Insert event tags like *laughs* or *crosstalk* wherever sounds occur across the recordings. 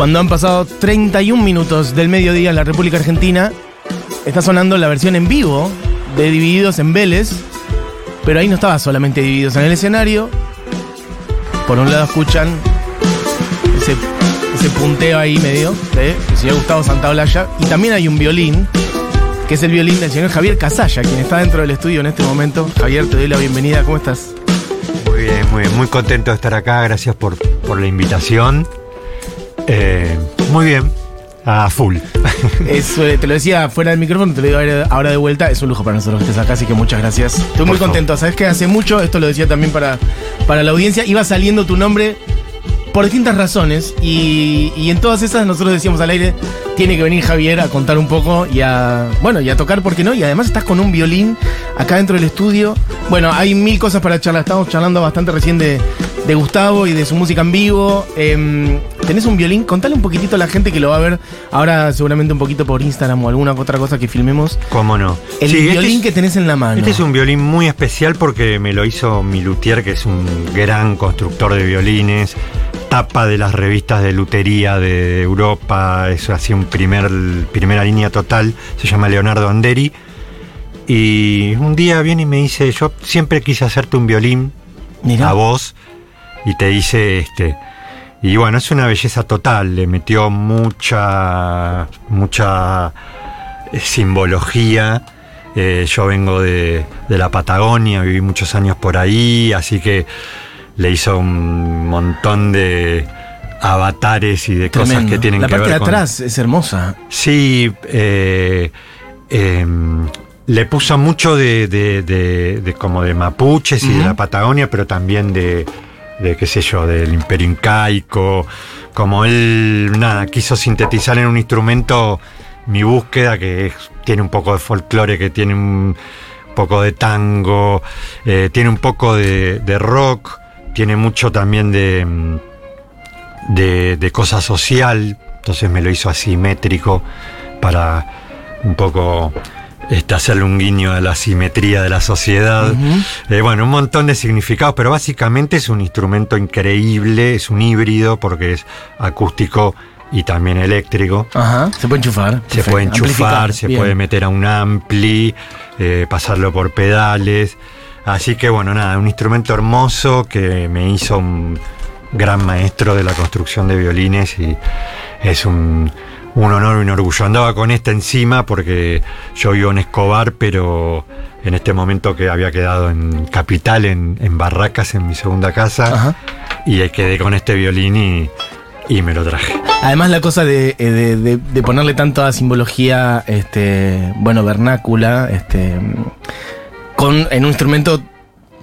Cuando han pasado 31 minutos del mediodía en la República Argentina, está sonando la versión en vivo de Divididos en Vélez, pero ahí no estaba solamente Divididos en el escenario. Por un lado escuchan ese, punteo ahí medio de el señor Gustavo Santaolalla, y también hay un violín, que es el violín del señor Javier Casalla, quien está dentro del estudio en este momento. Javier, te doy la bienvenida, ¿cómo estás? Muy bien, muy bien, muy contento de estar acá, gracias por, por la invitación. Eh, muy bien, a full. *laughs* Eso, eh, te lo decía fuera del micrófono, te lo digo ahora- de vuelta. Es un lujo para nosotros que estés acá, así que muchas gracias. Estoy muy favor. contento. Sabes que hace mucho, esto lo decía también para, para la audiencia, iba saliendo tu nombre por distintas razones. Y, y en todas esas nosotros decíamos al aire, tiene que venir Javier a contar un poco y a. Bueno, y a tocar, ¿por qué no? Y además estás con un violín acá dentro del estudio. Bueno, hay mil cosas para charlar. Estamos charlando bastante recién de, de Gustavo y de su música en vivo. Em, tenés un violín, contale un poquitito a la gente que lo va a ver ahora seguramente un poquito por Instagram o alguna otra cosa que filmemos. ¿Cómo no? El Sí, este violín es- que tenés en la mano. Este es un violín muy especial porque me lo hizo mi luthier, que es un gran constructor de violines, tapa de las revistas de lutería de Europa, es así un primer, primera línea total, se llama Leonardo Anderi. Y un día viene y me dice, yo siempre quise hacerte un violín Mirá. a vos, y te dice este. Y bueno, es una belleza total, le metió mucha, mucha eh, simbología. Eh, yo vengo de, de la Patagonia, viví muchos años por ahí, así que le hizo un montón de avatares y de cosas que tienen La que parte ver de con... atrás es hermosa. Sí, eh, em, le puso mucho de, de- de- de como de mapuches y de la Patagonia, pero también de, de, qué sé yo, del imperio incaico. Como él, nada, quiso sintetizar en un instrumento mi búsqueda, que es- tiene un poco de folclore, que tiene un poco de tango, eh, tiene un poco de, rock, tiene mucho también de, de, de cosa social, entonces me lo hizo asimétrico para un poco este, hacerle un guiño a la simetría de la sociedad. Eh, bueno, un montón de significados, pero básicamente es un instrumento increíble, es un híbrido porque es acústico y también eléctrico. Ajá. Se puede enchufar. Se Perfecto. puede enchufar, Amplificar. se Bien. puede meter a un ampli, eh, pasarlo por pedales. Así que bueno, nada, un instrumento hermoso que me hizo un gran maestro de la construcción de violines y es un, un honor y un orgullo. Andaba con este encima porque yo vivo en Escobar, pero en este momento que había quedado en Capital, en, en Barracas, en mi segunda casa, Ajá. y quedé con este violín y, y me lo traje. Además la cosa de, eh, de- de- de ponerle tanta simbología, este, bueno, vernácula, este, con, en un instrumento,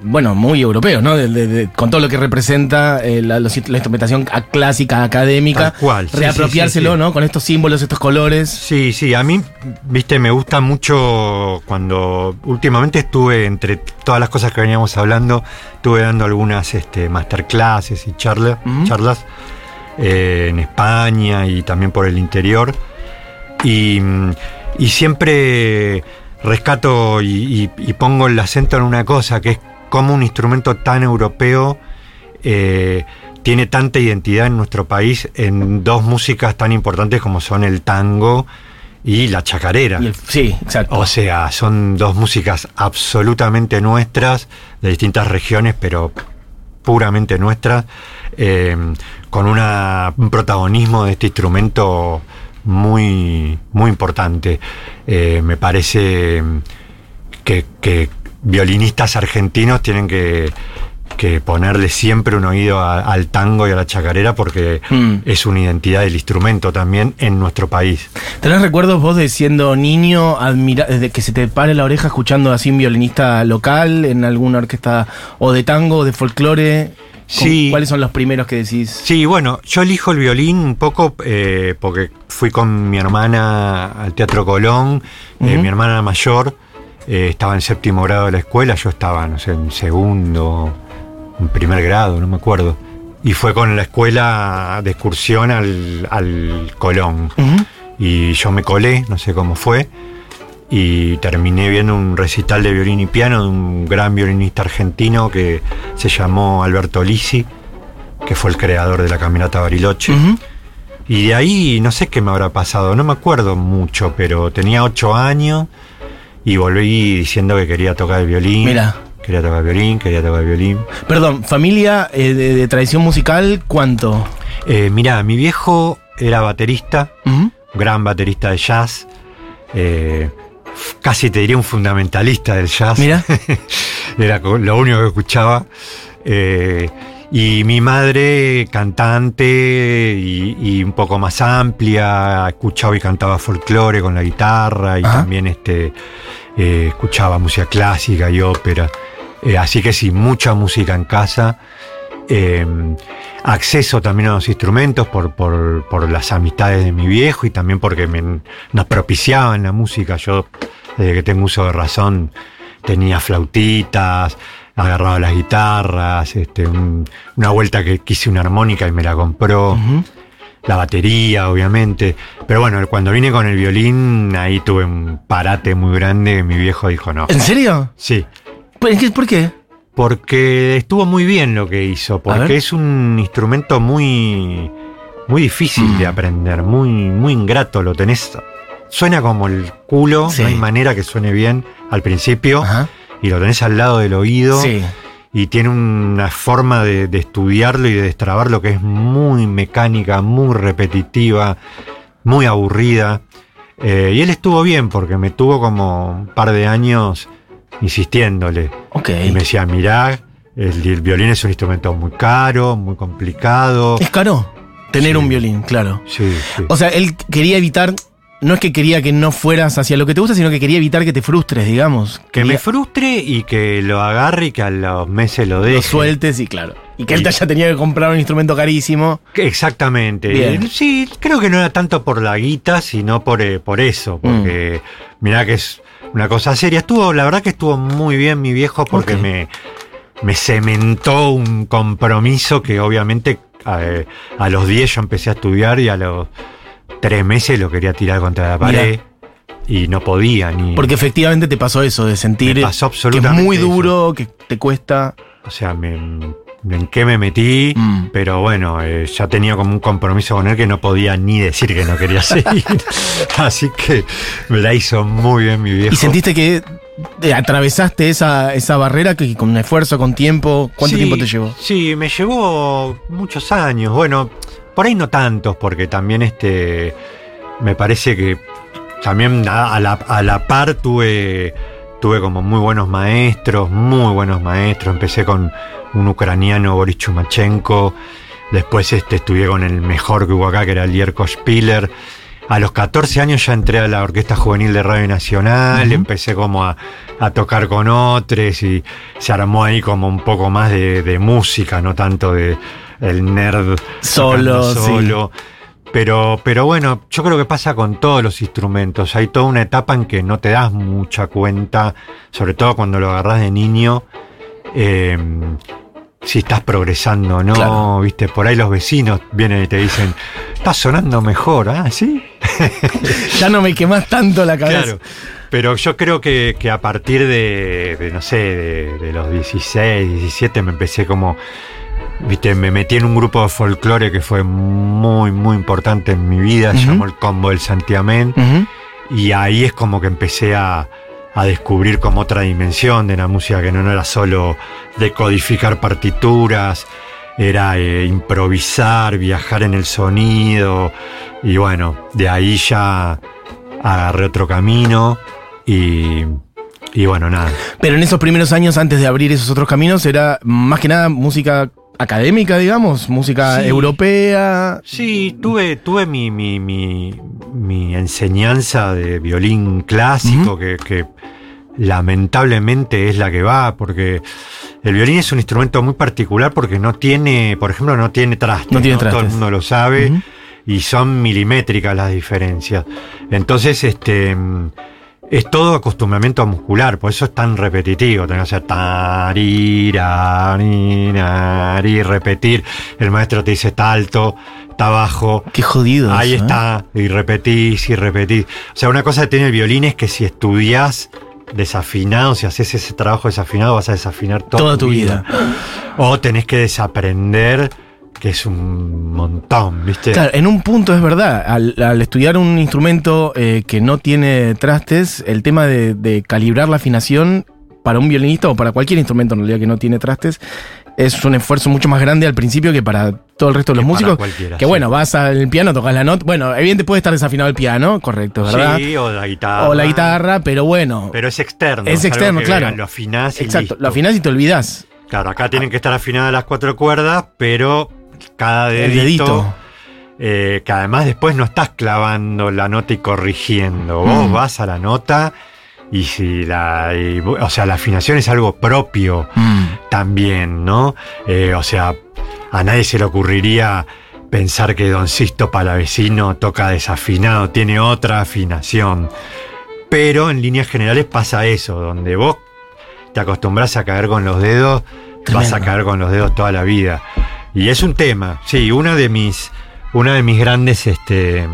bueno, muy europeo, ¿no? De- de- de- con todo lo que representa eh, la, instrumentación clásica, académica. Tal cual, sí, Reapropiárselo, sí, sí, sí. ¿no? Con estos símbolos, estos colores. Sí, sí, a mí, viste, me gusta mucho cuando últimamente estuve, entre todas las cosas que veníamos hablando, estuve dando algunas este, masterclasses y charla- charlas eh, en España y también por el interior. Y, mm, y siempre rescato y, y- y pongo el acento en una cosa, que es cómo un instrumento tan europeo eh, tiene tanta identidad en nuestro país en dos músicas tan importantes como son el tango y la chacarera. Y el- sí, exacto. O sea, son dos músicas absolutamente nuestras, de distintas regiones, pero puramente nuestras, eh, con una- un protagonismo de este instrumento muy, muy importante. Eh, me parece que, que violinistas argentinos tienen que, que ponerle siempre un oído a- al tango y a la chacarera porque Mm. es una identidad del instrumento también en nuestro país. ¿Tenés recuerdos vos de siendo niño, admira desde que se te pare la oreja escuchando así un violinista local en alguna orquesta o de tango o de folclore? Sí. ¿Cuáles son los primeros que decís? Sí, bueno, yo elijo el violín un poco eh, porque fui con mi hermana al Teatro Colón, eh, mi hermana mayor eh, estaba en séptimo grado de la escuela, yo estaba, no sé, en segundo, en primer grado, no me acuerdo. Y fue con la escuela de excursión al, al Colón. Ujú. Y yo me colé, no sé cómo fue, y terminé viendo un recital de violín y piano de un gran violinista argentino que se llamó Alberto Lisi, que fue el creador de la Caminata Bariloche. Ujú. Y de ahí no sé qué me habrá pasado, no me acuerdo mucho, pero tenía ocho años y volví diciendo que quería tocar el violín. Mira. Quería tocar el violín, quería tocar el violín. Perdón, familia eh, de, de tradición musical, ¿cuánto? Eh, mirá, mi viejo era baterista, gran baterista de jazz. eh, casi te diría un fundamentalista del jazz. Mira. *laughs* Era lo único que escuchaba. Eh, y mi madre, cantante y, y un poco más amplia, escuchaba y cantaba folclore con la guitarra y Ajá. también este, eh, escuchaba música clásica y ópera. Eh, así que sí, mucha música en casa. Eh, acceso también a los instrumentos por, por- por las amistades de mi viejo y también porque me- nos propiciaban la música. Yo, desde que tengo uso de razón, tenía flautitas, agarraba las guitarras, este, un- una vuelta que quise una armónica y me la compró, la batería, obviamente. Pero bueno, cuando vine con el violín, ahí tuve un parate muy grande. Mi viejo dijo no. ¿En serio? Sí. ¿Por qué? ¿Por qué? Porque estuvo muy bien lo que hizo, porque es un instrumento muy, muy difícil Mm. de aprender, muy, muy ingrato. Lo tenés, suena como el culo, Sí. no hay manera que suene bien al principio, Ajá. Y lo tenés al lado del oído, Sí. y tiene una forma de, de estudiarlo y de destrabarlo que es muy mecánica, muy repetitiva, muy aburrida. Eh, y él estuvo bien porque me tuvo como un par de años insistiéndole. Ok. Y me decía, mirá, el, el violín es un instrumento muy caro, muy complicado. Es caro tener Sí. un violín, claro. Sí, sí. O sea, él quería evitar, no es que quería que no fueras hacia lo que te gusta, sino que quería evitar que te frustres, digamos. que me frustre y que lo agarre y que a los meses lo deje. lo sueltes y claro. Y que él te haya tenido que comprar un instrumento carísimo. Exactamente. Bien. Sí, creo que no era tanto por la guita, sino por, eh, por eso. Porque mirá que es una cosa seria. Estuvo, la verdad que estuvo muy bien mi viejo porque me, me cementó un compromiso que obviamente eh, a los 10 yo empecé a estudiar y a los 3 meses lo quería tirar contra la pared. Y no podía ni. Porque efectivamente te pasó eso, de sentir pasó que es muy eso. duro, que te cuesta. O sea, me, en qué me metí, Mm. pero bueno, eh, ya tenía como un compromiso con él que no podía ni decir que no quería *laughs* seguir. Así que me la hizo muy bien mi viejo. Y sentiste que eh, atravesaste esa, esa barrera que con esfuerzo, con tiempo. ¿Cuánto Sí, tiempo te llevó? Sí, me llevó muchos años. Bueno, por ahí no tantos, porque también este me parece que también a, la, a la par tuve, tuve como muy buenos maestros, muy buenos maestros. Empecé con un ucraniano, Boris Chumachenko. Después este, estudié con el mejor que hubo acá, que era el Yerko Spiller. A los 14 años ya entré a la Orquesta Juvenil de Radio Nacional, Ujú. empecé como a, a tocar con otros y se armó ahí como un poco más de, de música, no tanto de el nerd Solo, sí. solo. Pero, pero bueno, yo creo que pasa con todos los instrumentos. Hay toda una etapa en que no te das mucha cuenta, sobre todo cuando lo agarras de niño, eh, si estás progresando o no. Claro. Viste, por ahí los vecinos vienen y te dicen, está sonando mejor, ¿ah? ¿Sí? *laughs* Ya no me quemás tanto la cabeza. Claro. Pero yo creo que, que a partir de, de, no sé, de, de los 16, 17 me empecé como, viste, me metí en un grupo de folclore que fue muy, muy importante en mi vida, se llamó el Combo del Santiamén, y ahí es como que empecé a, a descubrir como otra dimensión de la música, que no, no era solo decodificar partituras, era eh, improvisar, viajar en el sonido, y bueno, de ahí ya agarré otro camino y, y bueno, nada. Pero en esos primeros años, antes de abrir esos otros caminos, era más que nada música académica, digamos, música Sí. europea. Sí, tuve, tuve mi, mi, mi, mi enseñanza de violín clásico, que, que lamentablemente es la que va, porque el violín es un instrumento muy particular porque no tiene, por ejemplo, no tiene trastes. No tiene Todo el mundo lo sabe. Y son milimétricas las diferencias. Entonces, este es todo acostumbramiento muscular, por eso es tan repetitivo. Tenés que hacer tari, rari, nari, repetir. El maestro te dice está alto, está bajo. Qué jodido. Ahí eso, ¿eh? está, y repetís y repetís. O sea, una cosa que tiene el violín es que si estudiás desafinado, si haces ese trabajo desafinado, vas a desafinar toda, Toda tu vida. O tenés que desaprender que es un montón, ¿viste? Claro, en un punto es verdad, al, al estudiar un instrumento eh, que no tiene trastes, el tema de, de calibrar la afinación para un violinista o para cualquier instrumento en realidad que no tiene trastes es un esfuerzo mucho más grande al principio que para todo el resto de los Que músicos. cualquiera, que sí. bueno, vas al piano, tocas la nota. Bueno, evidentemente puede estar desafinado el piano, correcto, ¿verdad? Sí, o la guitarra. o la guitarra, pero bueno. Pero es externo. Es externo, claro. Lo afinás y Exacto, listo. lo afinás y te olvidás. Claro, acá tienen que estar afinadas las cuatro cuerdas, pero cada dedito, dedito. eh, que además después no estás clavando la nota y corrigiendo. Vos Mm. vas a la nota y si la. y o sea, la afinación es algo propio Mm. también, ¿no? Eh, o sea, a nadie se le ocurriría pensar que Don Sisto Palavecino toca desafinado, tiene otra afinación. Pero en líneas generales pasa eso, donde vos te acostumbras a caer con los dedos, vas a caer con los dedos toda la vida. Y es un tema, sí, una de mis, una de mis grandes, este,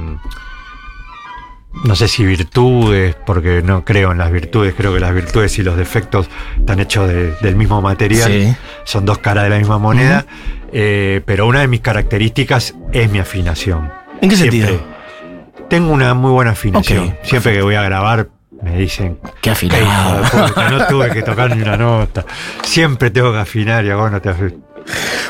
no sé si virtudes, porque no creo en las virtudes, creo que las virtudes y los defectos están hechos de- del mismo material, Sí. son dos caras de la misma moneda, eh, pero una de mis características es mi afinación. ¿En qué Siempre. sentido? Tengo una muy buena afinación. Siempre que voy a grabar me dicen, Qué "Qué hijo de afinado. no tuve que tocar ni una nota. Siempre tengo que afinar y ahora no te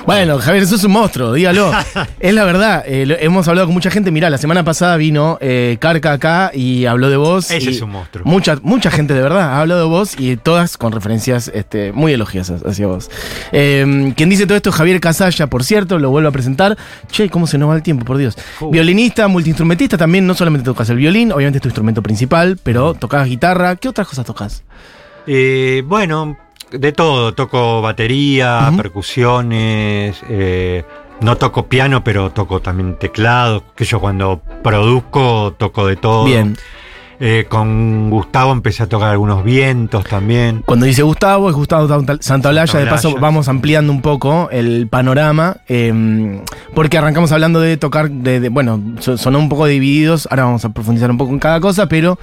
Bueno, Javier, sos un monstruo, dígalo. *laughs* es la verdad, eh, lo- hemos hablado con mucha gente. Mirá, la semana pasada vino eh, Carca acá y habló de vos. Ese y es un monstruo. Mucha, mucha gente de verdad ha hablado de vos y todas con referencias este, muy elogiosas hacia vos. Eh, quien dice todo esto es Javier Casalla, por cierto, lo vuelvo a presentar. Che, ¿cómo se nos va el tiempo, por Dios? Uh. Violinista, multiinstrumentista también, no solamente tocas el violín, obviamente es tu instrumento principal, pero tocas guitarra. ¿Qué otras cosas tocas? Eh, bueno, de todo. Toco batería, percusiones. eh, no toco piano, pero toco también teclado. Que yo cuando produzco toco de todo. Bien. Eh, con Gustavo empecé a tocar algunos vientos también. Cuando dice Gustavo, es Gustavo Santa- Santaolalla. De paso, vamos ampliando un poco el panorama. eh, porque arrancamos hablando de tocar, de, de- bueno, so- sonó un poco divididos. Ahora vamos a profundizar un poco en cada cosa, pero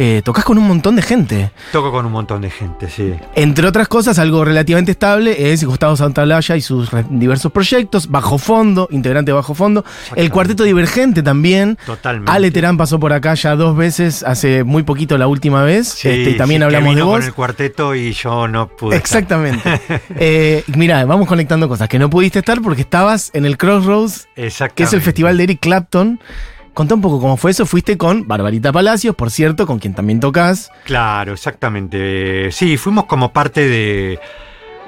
eh, tocas con un montón de gente. Toco con un montón de gente, sí. Entre otras cosas, algo relativamente estable es Gustavo Santaolalla y sus diversos proyectos. Bajo Fondo, integrante de Bajo Fondo. El. Cuarteto Divergente también. Totalmente. Ale Terán pasó por acá ya dos veces, hace muy poquito la última vez. Sí, este, y también sí, que hablamos de vino vos. con el cuarteto y yo no pude. Exactamente. *laughs* eh, mirá, vamos conectando cosas que no pudiste estar porque estabas en el Crossroads, que es el festival de Eric Clapton. Contá un poco cómo fue eso. Fuiste con Barbarita Palacios, por cierto, con quien también tocas. Claro, exactamente. Sí, fuimos como parte de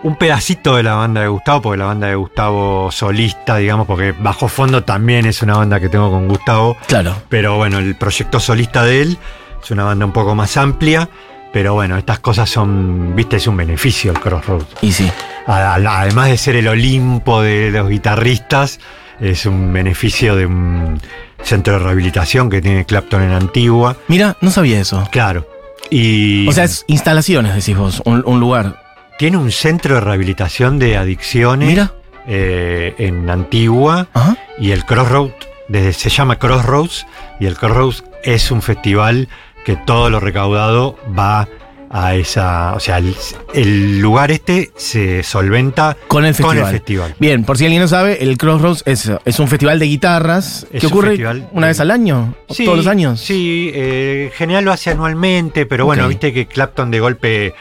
un pedacito de la banda de Gustavo, porque la banda de Gustavo solista, digamos, porque Bajo Fondo también es una banda que tengo con Gustavo, Claro. pero bueno, el proyecto solista de él es una banda un poco más amplia, pero bueno, estas cosas son, viste, es un beneficio el Crossroads. Y sí. Además de ser el Olimpo de los guitarristas, es un beneficio de un centro de rehabilitación que tiene Clapton en Antigua. Mira, no sabía eso. Claro. Y O sea, es instalaciones, decís vos, un, un lugar. tiene un centro de rehabilitación de adicciones Mira. eh, en Antigua Ajá. y el Crossroads, desde, se llama Crossroads y el Crossroads es un festival que todo lo recaudado va a esa, o sea, el, el lugar este se solventa Con el con el festival. festival. Bien, por si alguien no sabe, el Crossroads es, es un festival de guitarras Es que ocurre festival una vez al año, Sí, todos los años. Sí, eh, en general lo hace anualmente, pero bueno, viste que Clapton de golpe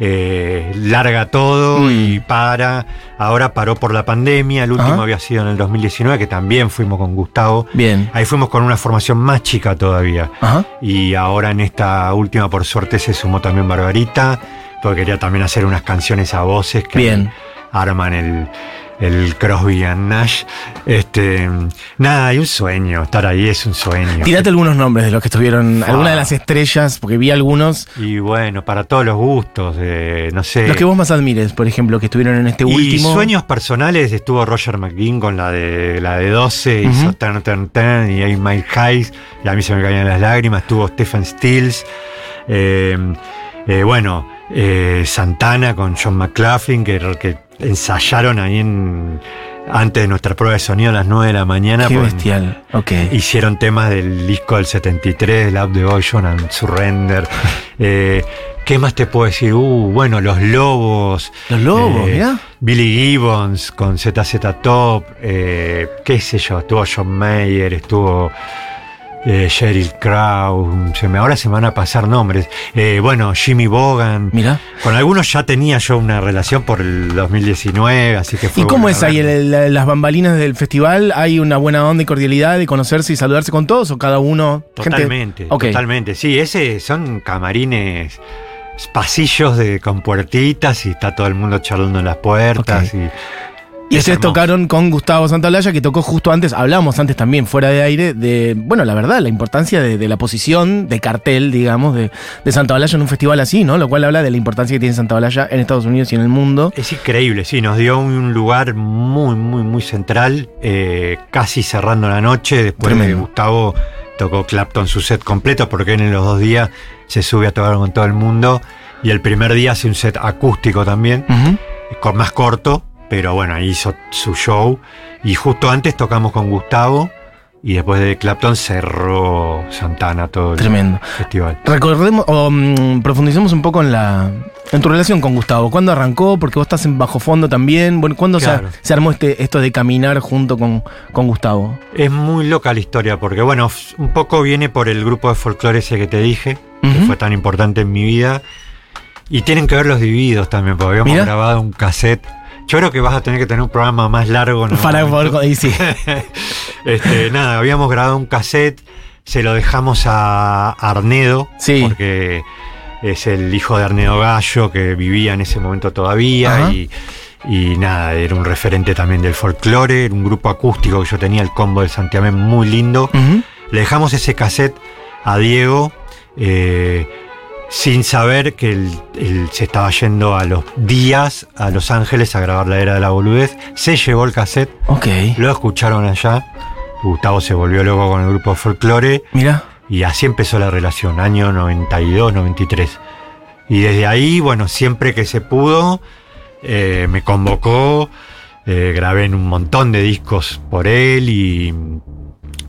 eh, larga todo Mm. y para. Ahora paró por la pandemia, el último Ajá. había sido en el 2019, que también fuimos con Gustavo. Bien. Ahí fuimos con una formación más chica todavía. Ajá. Y ahora en esta última, por suerte, se sumó también Barbarita, porque quería también hacer unas canciones a voces que Bien. arman el, el Crosby and Nash. Este, nada, hay un sueño, estar ahí es un sueño. Tirate algunos nombres de los que estuvieron, Fua. algunas de las estrellas, porque vi algunos. Y bueno, para todos los gustos, eh, no sé. Los que vos más admires, por ejemplo, que estuvieron en este y último. sueños personales estuvo Roger McGinn con la de la de 12, Ujú. hizo Turn Turn Turn y Eight Mile Highs, y a mí se me caían las lágrimas, estuvo Stephen Stills, eh, eh, bueno, eh, Santana con John McLaughlin, que, que ensayaron ahí en, antes de nuestra prueba de sonido a las 9 de la mañana. Qué con- bestial. Ok. Hicieron temas del disco del 73, Love Devotion and Surrender. *laughs* Eh, ¿Qué más te puedo decir? Uh, bueno, Los Lobos. Los Lobos, mirá. Billy Gibbons con ZZ Top. eh, qué sé yo, estuvo John Mayer, estuvo eh, Sheryl Crow. Se me, ahora se me van a pasar nombres. Eh, bueno, Jimmy Bogan. Mirá. Con algunos ya tenía yo una relación por el 2019, así que fue ¿Y cómo es ahí verlo. el- el- las bambalinas del festival? ¿Hay una buena onda y cordialidad de conocerse y saludarse con todos o cada uno? gente- Totalmente, totalmente. Sí, ese son camarines, pasillos de, con puertitas y está todo el mundo charlando en las puertas. Y, Y es ustedes tocaron con Gustavo Santaolalla, que tocó justo antes, hablábamos antes también fuera de aire, de, bueno, la verdad, la importancia de, de la posición de cartel, digamos, de, de Santaolalla en un festival así, ¿no? Lo cual habla de la importancia que tiene Santaolalla en Estados Unidos y en el mundo. Es increíble, sí, nos dio un lugar muy, muy, muy central, eh, casi cerrando la noche. Después de. Gustavo tocó Clapton su set completo, porque en los dos días se sube a tocar con todo el mundo. Y el primer día hace un set acústico también. Con más corto, pero bueno, ahí hizo su show. Y justo antes tocamos con Gustavo y después de Clapton cerró Santana todo el Tremendo. festival. Recordemos, o mm, profundicemos un poco en la en tu relación con Gustavo. ¿Cuándo arrancó? Porque vos estás en bajo fondo también. Bueno, ¿cuándo se- Claro. se, armó este, esto de caminar junto con, con Gustavo? Es muy loca la historia porque bueno, un poco viene por el grupo de folclore ese que te dije, que fue tan importante en mi vida. Y tienen que ver los divididos también, porque habíamos grabado un cassette. Yo creo que vas a tener que tener un programa más largo. Para poder. sí. *laughs* Este, nada, habíamos grabado un cassette, se lo dejamos a Arnedo, Sí. porque es el hijo de Arnedo Gallo que vivía en ese momento todavía y, y nada, era un referente también del folclore, era un grupo acústico que yo tenía, el combo de Santiamén, muy lindo. Le dejamos ese cassette a Diego eh, sin saber que él, él se estaba yendo a los días a Los Ángeles a grabar La Era de la Boludez. Se llevó el cassette, Ok. lo escucharon allá. Gustavo se volvió loco con el grupo de folclore Mira. y así empezó la relación, año 92, 93. Y desde ahí, bueno, siempre que se pudo, eh, me convocó, eh, grabé en un montón de discos por él y,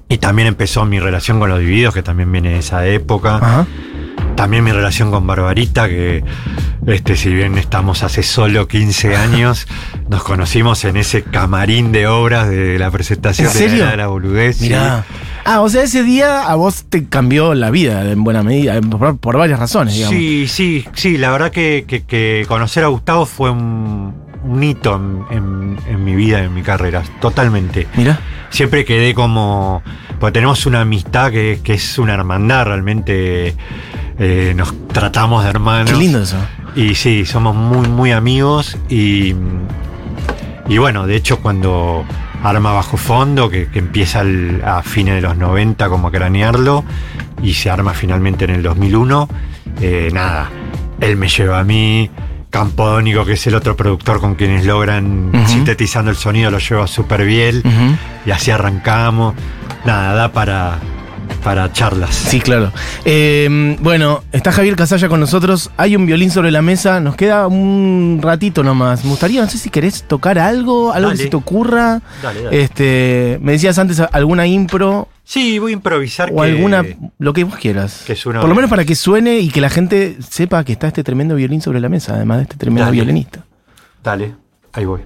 y también empezó mi relación con los divididos, que también viene de esa época. Ajá. También mi relación con Barbarita, que este, si bien estamos hace solo 15 años, *laughs* nos conocimos en ese camarín de obras de la presentación ¿En de la de la Boludez. sí. Mirá. Ah, o sea, ese día a vos te cambió la vida en buena medida, por, por varias razones, digamos. Sí, sí, sí, la verdad que, que- que conocer a Gustavo fue un, un hito en, en- en mi vida, en mi carrera, totalmente. Mira. Siempre quedé como, pues tenemos una amistad que, que es una hermandad, realmente eh, nos tratamos de hermanos. Qué lindo eso. Y sí, somos muy, muy amigos y, y bueno, de hecho cuando arma bajo fondo, que, que empieza el- a fines de los 90 como a cranearlo y se arma finalmente en el 2001, eh, nada, él me lleva a mí, Campodónico, que es el otro productor con quienes logran sintetizando el sonido, lo lleva súper bien y así arrancamos. Nada, da para, para charlas. Sí, claro. Eh, bueno, está Javier Casalla con nosotros. Hay un violín sobre la mesa. Nos queda un ratito nomás. Me gustaría, no sé si querés tocar algo, algo que Dale. se te ocurra. Dale, dale. Este, me decías antes alguna impro Sí, voy a improvisar. o que- alguna, lo que vos quieras. que Por lo menos para que suene y que la gente sepa que está este tremendo violín sobre la mesa, además de este tremendo Dale. violinista. Dale, ahí voy.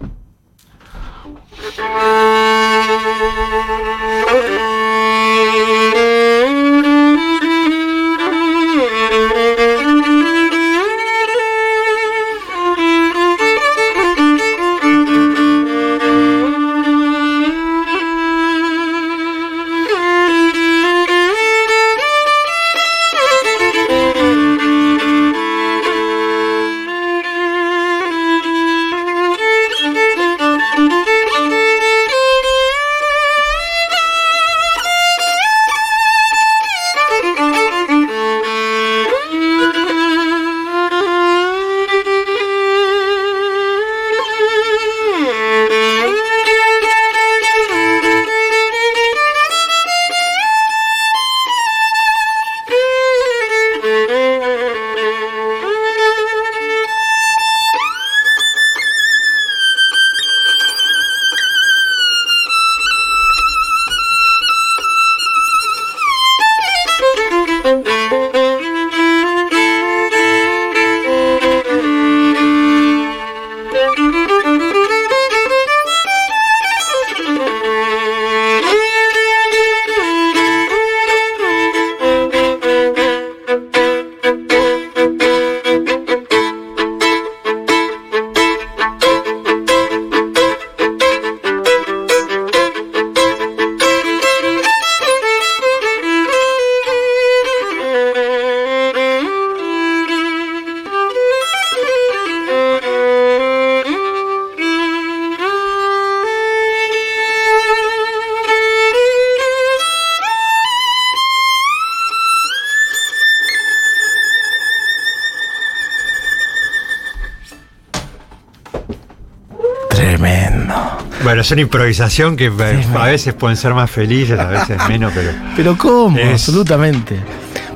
Bueno, es una improvisación que eh, a veces pueden ser más felices, a veces *laughs* menos, pero. Pero ¿cómo? Es- Absolutamente.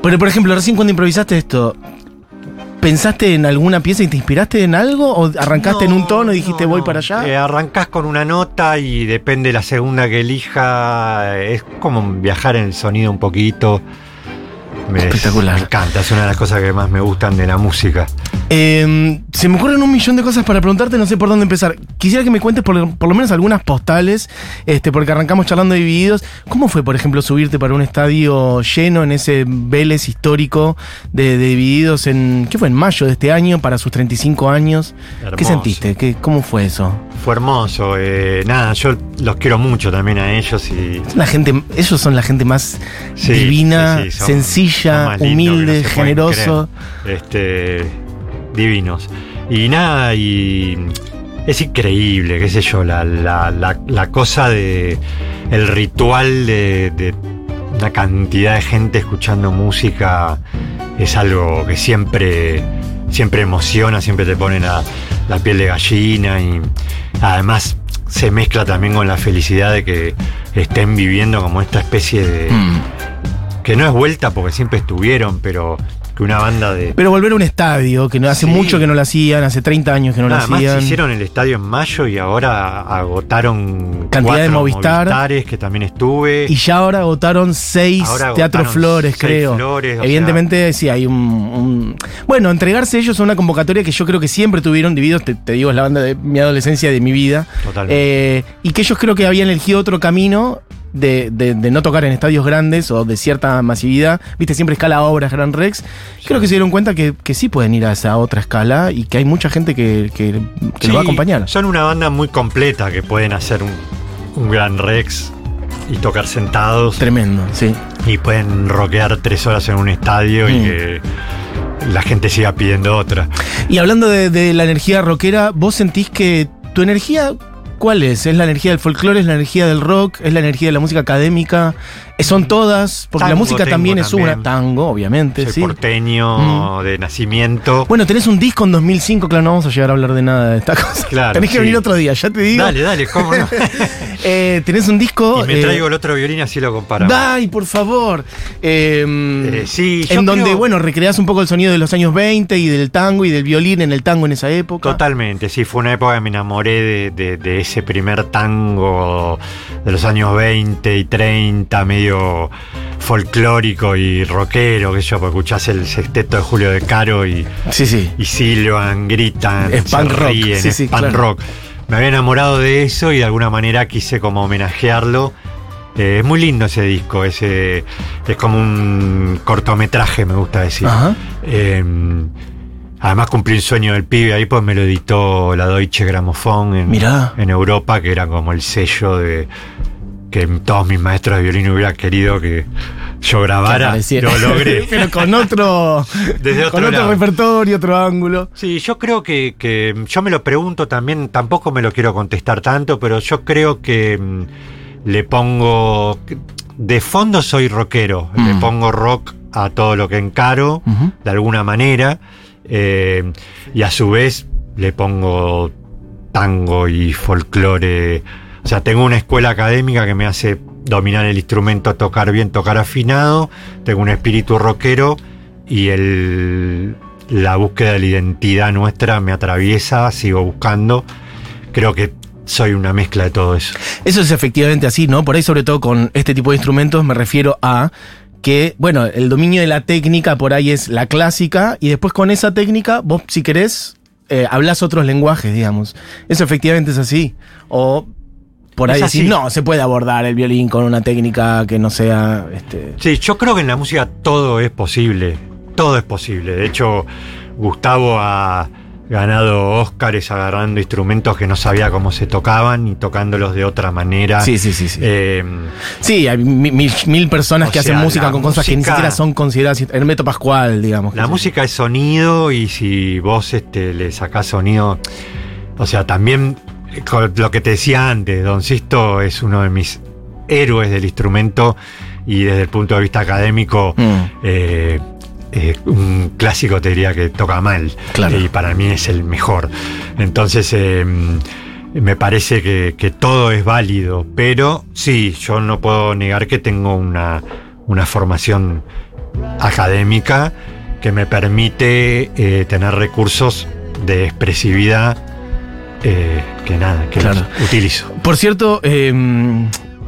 Pero, por ejemplo, recién cuando improvisaste esto, ¿pensaste en alguna pieza y te inspiraste en algo? ¿O arrancaste en un tono y dijiste No, voy para allá? Eh, arrancás con una nota y depende de la segunda que elija. Es como viajar en el sonido un poquito. Me, Espectacular. Me encanta, es una de las cosas que más me gustan de la música. Eh, se me ocurren un millón de cosas para preguntarte, no sé por dónde empezar. Quisiera que me cuentes por, por lo menos algunas postales, este, porque arrancamos charlando de divididos. ¿Cómo fue, por ejemplo, subirte para un estadio lleno en ese Vélez histórico de, de divididos en. ¿Qué fue? En mayo de este año, para sus 35 años. ¿Qué sentiste? ¿Qué, ¿Cómo fue eso? Fue hermoso. eh, nada, yo los quiero mucho también a ellos y. La gente, ellos son la gente más Sí, divina, sí, sí, son- sencilla, humilde, no generoso. Este, divinos. Y nada, y es increíble, qué sé yo, la, la, la, la cosa de. el ritual de, de una cantidad de gente escuchando música es algo que siempre. siempre emociona, siempre te pone la, la piel de gallina y además se mezcla también con la felicidad de que estén viviendo como esta especie de Mm. Que no es vuelta porque siempre estuvieron, pero que una banda de. Pero volver a un estadio, que no hace Sí. mucho que no lo hacían, hace 30 años que no lo Nada más hacían. hicieron el estadio en mayo y ahora agotaron Cantidad de Movistar. Movistares que también estuve. Y ya ahora agotaron seis Ahora Teatro Flores, seis creo. Flores, Evidentemente, sí, hay un, un- Bueno, entregarse ellos a una convocatoria que yo creo que siempre tuvieron divididos, te, te digo, es la banda de mi adolescencia, de mi vida. Totalmente. Eh, y que ellos creo que habían elegido otro camino de, de- de no tocar en estadios grandes o de cierta masividad. Viste, siempre escala obras, Gran Rex. Creo que se dieron cuenta que, que sí pueden ir a esa otra escala y que hay mucha gente que, que, que Sí, lo va a acompañar. Son una banda muy completa que pueden hacer un, un gran Rex y tocar sentados Tremendo, sí. y pueden rockear tres horas en un estadio Mm. y que la gente siga pidiendo otra. Y hablando de, de la energía rockera, ¿vos sentís que tu energía cuál es? ¿Es la energía del folclore? ¿Es la energía del rock? ¿Es la energía de la música académica? Eh, ¿Son todas? Porque la música también es también. una. Tango, obviamente, Soy sí. Mm. porteño de nacimiento. Bueno, tenés un disco en 2005, claro, no vamos a llegar a hablar de nada de esta cosa. *laughs* Claro, tenés que sí. venir otro día, ya te digo. Dale, dale, cómo no. *laughs* Eh, tenés un disco. y me eh, traigo el otro violín así lo comparamos. Dai, por favor. Eh, Eh, sí, en donde, creo- bueno, recreás un poco el sonido de los años 20 y del tango y del violín en el tango en esa época. Totalmente, sí, fue una época que me enamoré de, de- de ese primer tango de los años 20 y 30, medio folclórico y rockero, que yo, porque escuchás el sexteto de Julio de Caro y, Sí, sí. y silban, gritan, Es se rock, ríen, sí, es sí, punk claro. rock. Me había enamorado de eso y de alguna manera quise como homenajearlo. Eh, es muy lindo ese disco, ese, es como un cortometraje, me gusta decir. Ajá. Eh, además cumplí un sueño del pibe, ahí pues me lo editó la Deutsche Grammophon en Europa, que era como el sello de que todos mis maestros de violín hubieran querido que yo grabara. Lo logré. *laughs* Pero con otro. Desde con otro repertorio, otro ángulo. Sí, yo creo que, que yo me lo pregunto también, tampoco me lo quiero contestar tanto, pero yo creo que mm, le pongo, de fondo soy rockero, Mm. le pongo rock a todo lo que encaro, de alguna manera, eh, y a su vez le pongo tango y folclore. O sea, tengo una escuela académica que me hace dominar el instrumento, tocar bien, tocar afinado, tengo un espíritu rockero y el, la búsqueda de la identidad nuestra me atraviesa, sigo buscando. Creo que soy una mezcla de todo eso. Eso es efectivamente así, ¿no? Por ahí, sobre todo con este tipo de instrumentos, me refiero a que, bueno, el dominio de la técnica por ahí es la clásica, y después con esa técnica, vos, si querés, eh, hablas otros lenguajes, digamos. Eso efectivamente es así. O por ahí decir, no, se puede abordar el violín con una técnica que no sea. Este, Sí, yo creo que en la música todo es posible. Todo es posible. De hecho, Gustavo ha ganado Óscares agarrando instrumentos que no sabía cómo se tocaban y tocándolos de otra manera. sí, sí, sí. Sí, Eh, sí hay mi- mil, mil personas que hacen música con cosas que ni música- siquiera son consideradas. Hermeto Pascual, digamos. la música es sonido y si vos este, le sacás sonido, o sea, también con lo que te decía antes, Don Sisto es uno de mis héroes del instrumento y desde el punto de vista académico Mm. eh, eh, un clásico te diría que toca mal Claro. y para mí es el mejor. Entonces, eh, me parece que, que todo es válido, pero sí, yo no puedo negar que tengo una, una formación académica que me permite eh, tener recursos de expresividad eh, que nada, que Claro. los utilizo. Por cierto, eh,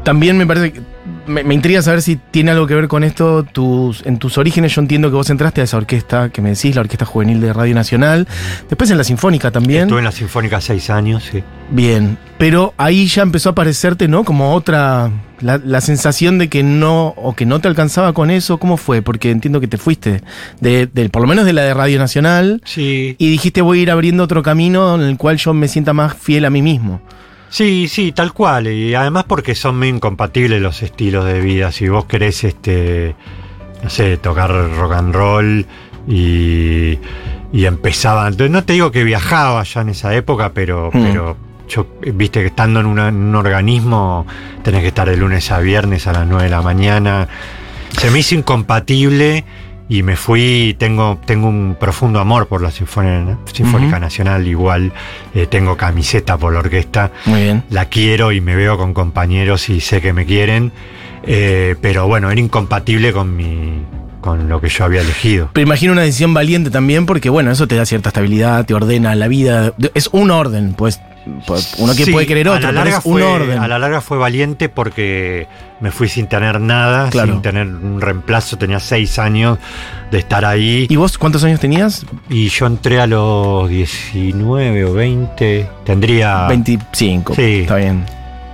también me parece que me, me intriga saber si tiene algo que ver con esto. Tus, en tus orígenes, yo entiendo que vos entraste a esa orquesta que me decís, la Orquesta Juvenil de Radio Nacional. Después en la Sinfónica también. Estuve en la Sinfónica seis años, sí. Bien. Pero ahí ya empezó a aparecerte, ¿no? Como otra. La, la sensación de que no. o que no te alcanzaba con eso. ¿Cómo fue? Porque entiendo que te fuiste. De, de- por lo menos de la de Radio Nacional. Sí, Y dijiste voy a ir abriendo otro camino en el cual yo me sienta más fiel a mí mismo. Sí, sí, tal cual. Y además porque son muy incompatibles los estilos de vida. Si vos querés, este, no sé, tocar rock and roll y, y empezaba. No te digo que viajaba ya en esa época, pero, Mm. pero yo, viste que estando en, una- en un organismo tenés que estar de lunes a viernes a las 9 de la mañana. Se me hizo incompatible y me fui, tengo, tengo un profundo amor por la Sinfónica. Nacional, igual eh, tengo camiseta por la orquesta, Muy bien. la quiero y me veo con compañeros y sé que me quieren, eh, pero bueno, era incompatible con mi con lo que yo había elegido. Pero imagino una decisión valiente también, porque bueno, eso te da cierta estabilidad, te ordena la vida. Es un orden, pues. Pues, Uno que Sí, puede querer a otro, la pero larga es un fue- orden. A la larga fue valiente porque me fui sin tener nada, Claro. sin tener un reemplazo, tenía seis años de estar ahí. ¿Y vos cuántos años tenías? Y yo entré a los 19 o 20. Tendría. 25. Ah. Sí. Está bien.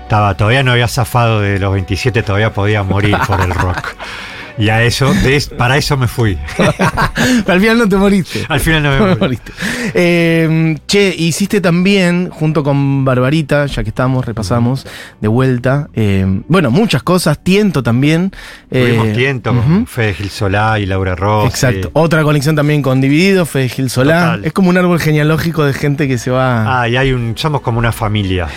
Estaba, todavía no había zafado de los 27, todavía podía morir por el rock. *laughs* Y a eso, de para eso me fui. *laughs* Al final no te moriste. Al final no me No me morí. moriste. Eh, che, hiciste también, junto con Barbarita, ya que estamos, repasamos de vuelta. eh, bueno, muchas cosas, tiento también. Tuvimos eh, tiento con Fede Gil Solá y Laura Ross. Exacto. Otra conexión también con Dividido, Fede Gil Solá. Total. Es como un árbol genealógico de gente que se va. Ah, y hay un. Somos como una familia.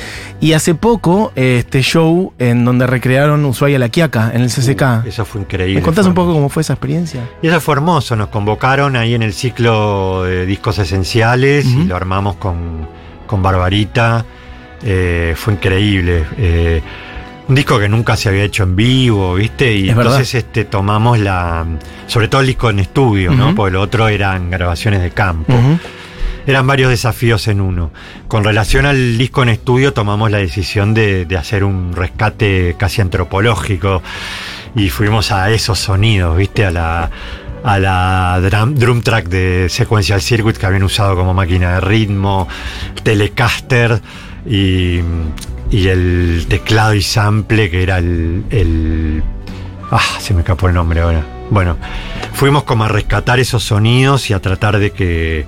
Y hace poco, eh, este show en donde recrearon Ushuaia La Quiaca, en el CCK. Eso fue increíble. ¿Me contás un poco cómo fue esa experiencia? Y eso fue hermoso, nos convocaron ahí en el ciclo de discos esenciales y lo armamos con, con Barbarita. Eh, fue increíble. Eh, un disco que nunca se había hecho en vivo, ¿viste? Y Es verdad. entonces este, tomamos la. Sobre todo el disco en estudio, ¿no? Porque lo otro eran grabaciones de campo. Eran varios desafíos en uno. Con relación al disco en estudio, tomamos la decisión de, de hacer un rescate casi antropológico y fuimos a esos sonidos, ¿viste? A la, a la drum, drum track de Sequential Circuit que habían usado como máquina de ritmo, Telecaster y, y el teclado y sample que era el, el Ah, se me escapó el nombre ahora. Bueno, fuimos como a rescatar esos sonidos y a tratar de que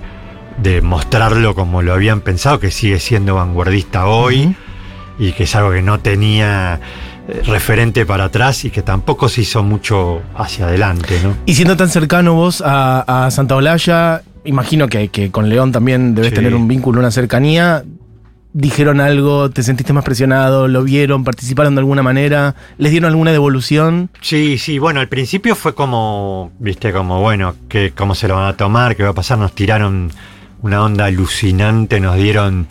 de mostrarlo como lo habían pensado, que sigue siendo vanguardista hoy y que es algo que no tenía referente para atrás y que tampoco se hizo mucho hacia adelante, ¿no? Y siendo tan cercano vos a, a Santa Olalla, imagino que, que con León también debes Sí. tener un vínculo, una cercanía. ¿Dijeron algo? ¿Te sentiste más presionado? ¿Lo vieron? ¿Participaron de alguna manera? ¿Les dieron alguna devolución? Sí, sí, bueno, al principio fue como, viste, como, bueno, que, cómo se lo van a tomar, qué va a pasar, nos tiraron una onda alucinante, nos dieron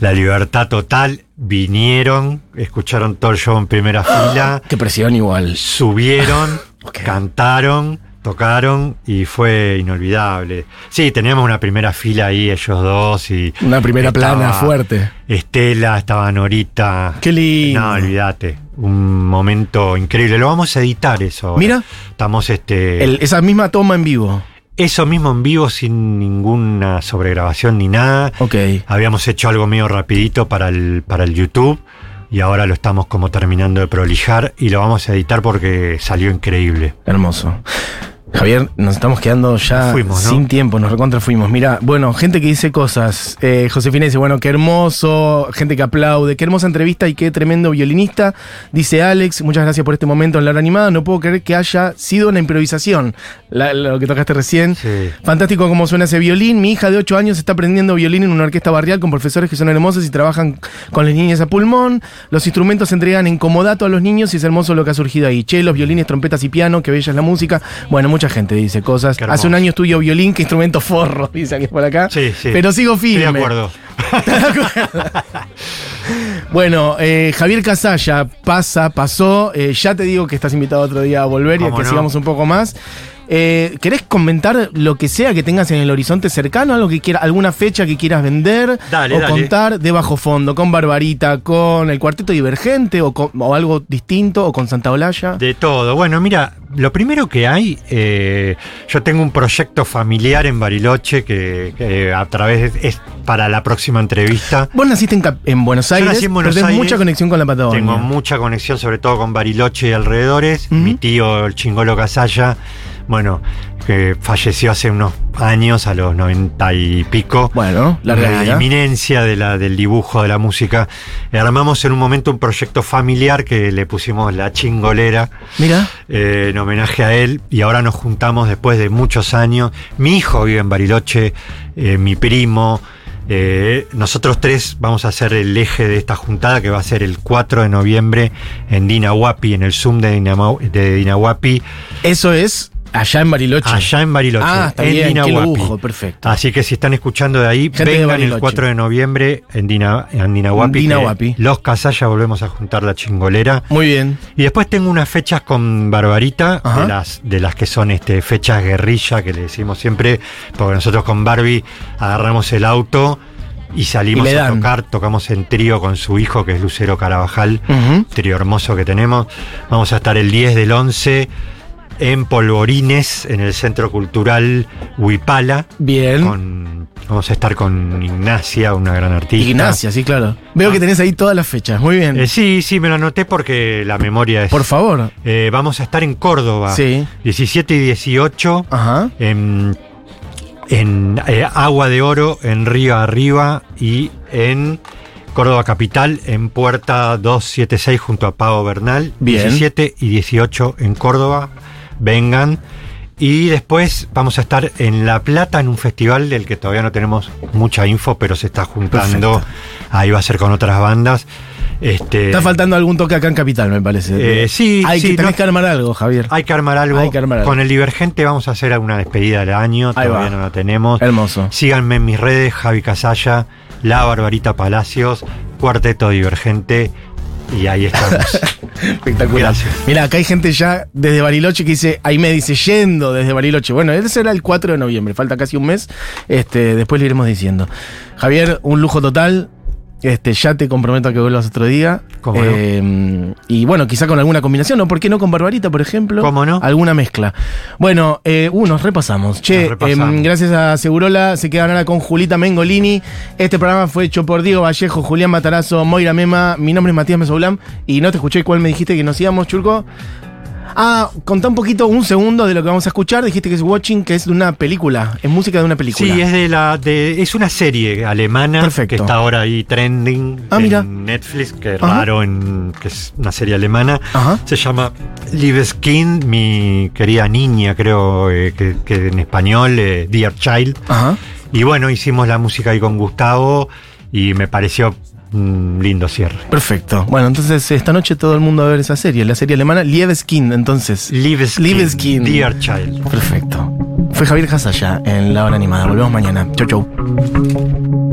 la libertad total, vinieron, escucharon todo el show en primera *gasps* fila, Qué presión igual. subieron, *gasps* cantaron, tocaron y fue inolvidable. Sí, teníamos una primera fila ahí, ellos dos, y Una primera plana fuerte. Estela, estaba Norita. Qué lindo. No, olvídate. Un momento increíble. Lo vamos a editar eso. ahora. Mira. Estamos este. El- esa misma toma en vivo. Eso mismo en vivo sin ninguna sobregrabación ni nada. Ok. Habíamos hecho algo medio rapidito para el, para el YouTube. Y ahora lo estamos como terminando de prolijar. Y lo vamos a editar porque salió increíble. Hermoso. Javier, nos estamos quedando ya Nos fuimos, ¿no? sin tiempo, nos recontra fuimos. Mira, bueno, gente que dice cosas. Eh, Josefina dice, bueno, qué hermoso, gente que aplaude, qué hermosa entrevista y qué tremendo violinista. Dice Alex, muchas gracias por este momento en la hora animada. No puedo creer que haya sido una improvisación. La- lo que tocaste recién. Sí. Fantástico cómo suena ese violín. Mi hija de 8 años está aprendiendo violín en una orquesta barrial con profesores que son hermosos y trabajan con las niñas a pulmón. Los instrumentos se entregan en comodato a los niños y es hermoso lo que ha surgido ahí. Chelos, violines, trompetas y piano, que bella es la música. Bueno, mucha gente dice cosas. Qué. Hace un año estudio violín, que instrumento forro, *laughs* dice aquí por acá. Sí, sí. Pero sigo firme. *laughs* Estoy de acuerdo. Bueno, eh, Javier Casalla pasa, pasó. eh, ya te digo que estás invitado otro día a volver y a ¿Cómo que no? sigamos un poco más. Eh, ¿Querés comentar lo que sea que tengas en el horizonte cercano? Algo que quiera, alguna fecha que quieras vender Dale, o dale. contar de bajo fondo, con Barbarita, con el Cuarteto Divergente o, con- o algo distinto o con Santa Olalla. De todo. Bueno, mira, lo primero que hay, eh, yo tengo un proyecto familiar en Bariloche que, que a través de- es para la próxima entrevista. Vos naciste en, en Buenos Yo Aires, nací en Buenos pero Aires. mucha conexión con la Patagonia. Tengo mucha conexión, sobre todo con Bariloche y alrededores. Mi tío, el chingolo Casalla, bueno, que falleció hace unos años, a los noventa y pico. Bueno, Una vida. eminencia de la, del dibujo, de la música. Armamos en un momento un proyecto familiar que le pusimos La Chingolera. Mira, eh, en homenaje a él y ahora nos juntamos después de muchos años. Mi hijo vive en Bariloche, eh, mi primo. eh, nosotros tres vamos a ser el eje de esta juntada que va a ser el 4 de noviembre en Dinahuapi, en el Zoom de, Dinamo- de Dinahuapi, eso es allá en Bariloche. allá en Bariloche, Ah, está en bien, Dinahuapi. lujo, perfecto. Así que si están escuchando de ahí, Gente de vengan el Bariloche. 4 de noviembre en, Dina, en Dinahuapi. Dinahuapi. que Los Casalla volvemos a juntar la chingolera. Muy bien. Y después tengo unas fechas con Barbarita, Ajá. de las, de las que son este, fechas guerrilla, que le decimos siempre, porque nosotros con Barbie agarramos el auto y salimos Y a tocar, tocamos en trío con su hijo, que es Lucero Carabajal, Ujú. trío hermoso que tenemos. Vamos a estar el 10 del 11 en Polvorines, en el Centro Cultural Huipala. Bien. Con, vamos a estar con Ignacia, una gran artista. Ignacia, sí, claro. Veo Ah. que tenés ahí todas las fechas. Muy bien. Eh, sí, sí, me lo anoté porque la memoria es... Por favor. Eh, vamos a estar en Córdoba. Sí. 17 y 18 Ajá. en, en eh, Agua de Oro, en Río Arriba y en Córdoba Capital, en Puerta 276 junto a Pavo Bernal. Bien. 17 y 18 en Córdoba. Vengan. Y después vamos a estar en La Plata en un festival del que todavía no tenemos mucha info, pero se está juntando. Perfecto. Ahí va a ser con otras bandas. Este, Está faltando algún toque acá en Capital, me parece. Eh, sí, Hay sí, que, tenés no- que armar algo, Javier. Hay que armar algo. Hay que armar algo. Con el Divergente vamos a hacer una despedida del año. Ahí todavía va. no la tenemos. Hermoso. Síganme en mis redes, Javi Casalla, La Barbarita Palacios, Cuarteto Divergente. Y ahí estamos. *laughs* Espectacular. Gracias. Mira, acá hay gente ya desde Bariloche que dice, ahí me dice yendo desde Bariloche. Bueno, ese será el 4 de noviembre, falta casi un mes. Este, después le iremos diciendo. Javier, un lujo total. Este, ya te comprometo a que vuelvas otro día. ¿Cómo no? Eh, y bueno, quizá con alguna combinación, ¿o por qué no con Barbarita, por ejemplo? ¿Cómo no? Alguna mezcla. Bueno, eh, uh, nos repasamos. Che, Nos repasamos. em, gracias a Segurola, se quedan ahora con Julita Mengolini. Este programa fue hecho por Diego Vallejo, Julián Matarazo, Moira Mema. Mi nombre es Matías Mesoulam. Y no te escuché cuál me dijiste que nos íbamos, Churco. Ah, contá un poquito, un segundo de lo que vamos a escuchar. Dijiste que es Watching, que es de una película. Es música de una película. Sí, es de la de es una serie alemana Perfecto. que está ahora ahí trending Ah, en mira. Netflix, que es Ajá. raro en que es una serie alemana. Ajá. Se llama Liebeskind, mi querida niña, creo eh, que, que en español eh, Dear Child. Ajá. Y bueno, hicimos la música ahí con Gustavo y me pareció un lindo cierre. Perfecto. Bueno, entonces esta noche todo el mundo va a ver esa serie, la serie alemana Liebeskind. Entonces, Liebeskind, Liebeskind. Dear Child. perfecto. Fue Javier Hasaya en La Hora Animada. Volvemos mañana. Chau, chau.